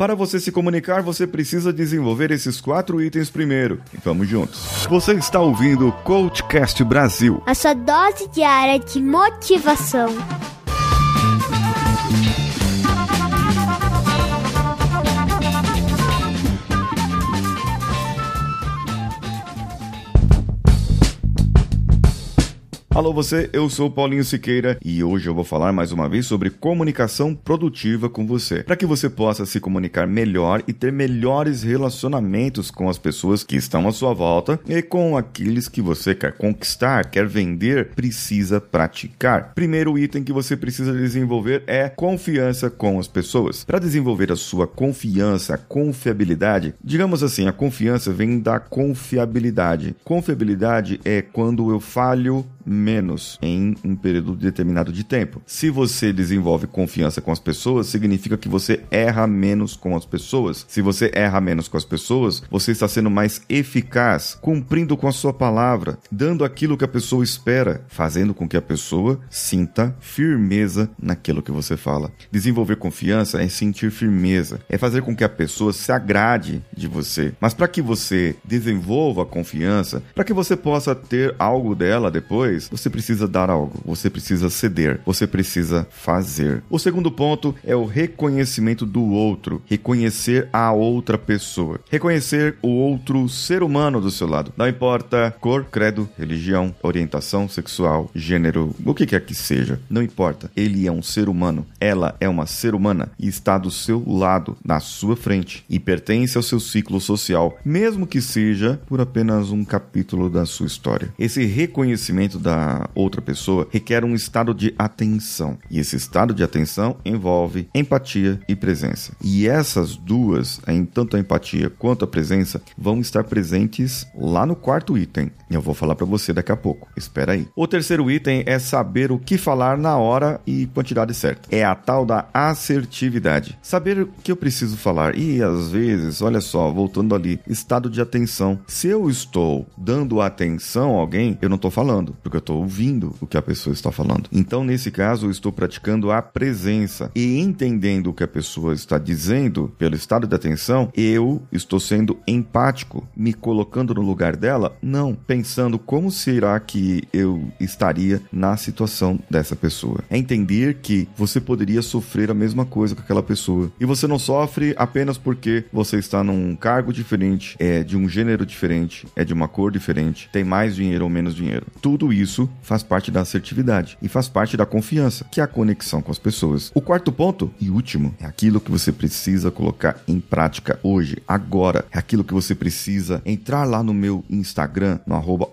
Para você se comunicar, você precisa desenvolver esses quatro itens primeiro. E vamos juntos. Você está ouvindo o Coachcast Brasil. A sua dose diária de motivação. Alô você, eu sou Paulinho Siqueira e hoje eu vou falar mais uma vez sobre comunicação produtiva com você, para que você possa se comunicar melhor e ter melhores relacionamentos com as pessoas que estão à sua volta e com aqueles que você quer conquistar, quer vender, precisa praticar. Primeiro item que você precisa desenvolver é confiança com as pessoas. Para desenvolver a sua confiança, a confiabilidade, digamos assim, a confiança vem da confiabilidade. Confiabilidade é quando eu falho menos em um período determinado de tempo. Se você desenvolve confiança com as pessoas, significa que você erra menos com as pessoas. Se você erra menos com as pessoas, você está sendo mais eficaz, cumprindo com a sua palavra, dando aquilo que a pessoa espera, fazendo com que a pessoa sinta firmeza naquilo que você fala. Desenvolver confiança é sentir firmeza, é fazer com que a pessoa se agrade de você. Mas para que você desenvolva a confiança, para que você possa ter algo dela depois, você precisa dar algo, você precisa ceder, você precisa fazer. O segundo ponto é o reconhecimento do outro, reconhecer a outra pessoa, reconhecer o outro ser humano do seu lado. Não importa cor, credo, religião, orientação sexual, gênero, o que quer que seja, não importa. Ele é um ser humano, ela é uma ser humana e está do seu lado, na sua frente e pertence ao seu ciclo social, mesmo que seja por apenas um capítulo da sua história. Esse reconhecimento da outra pessoa requer um estado de atenção. E esse estado de atenção envolve empatia e presença. E essas duas, tanto a empatia quanto a presença, vão estar presentes lá no quarto item. Eu vou falar para você daqui a pouco. Espera aí. O terceiro item é saber o que falar na hora e quantidade certa. É a tal da assertividade. Saber o que eu preciso falar. E às vezes, olha só, voltando ali, estado de atenção. Se eu estou dando atenção a alguém, eu não estou falando, porque eu estou ouvindo o que a pessoa está falando. Então, nesse caso, eu estou praticando a presença e entendendo o que a pessoa está dizendo pelo estado de atenção, eu estou sendo empático, me colocando no lugar dela, não, pensando como será que eu estaria na situação dessa pessoa. É entender que você poderia sofrer a mesma coisa com aquela pessoa e você não sofre apenas porque você está num cargo diferente, é de um gênero diferente, é de uma cor diferente, tem mais dinheiro ou menos dinheiro. Tudo isso faz parte da assertividade e faz parte da confiança, que é a conexão com as pessoas. O quarto ponto e último é aquilo que você precisa colocar em prática hoje, agora. É aquilo que você precisa entrar lá no meu Instagram, no arroba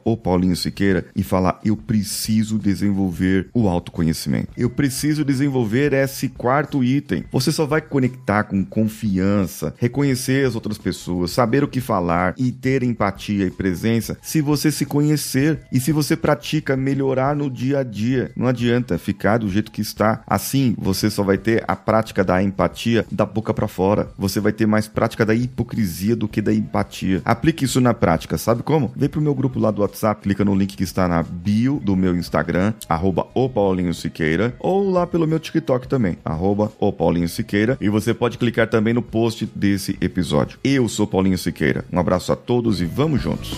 Siqueira, e falar: eu preciso desenvolver o autoconhecimento. Eu preciso desenvolver esse quarto item. Você só vai conectar com confiança, reconhecer as outras pessoas, saber o que falar e ter empatia e presença se você se conhecer e se você pratica melhorar no dia a dia. Não adianta ficar do jeito que está. Assim, você só vai ter a prática da empatia da boca para fora. Você vai ter mais prática da hipocrisia do que da empatia. Aplique isso na prática, sabe como? Vem pro meu grupo lá do WhatsApp, clica no link que está na bio do meu Instagram, arroba o Paulinho Siqueira, ou lá pelo meu TikTok também, arroba o Paulinho Siqueira, e você pode clicar também no post desse episódio. Eu sou Paulinho Siqueira. Um abraço a todos e vamos juntos.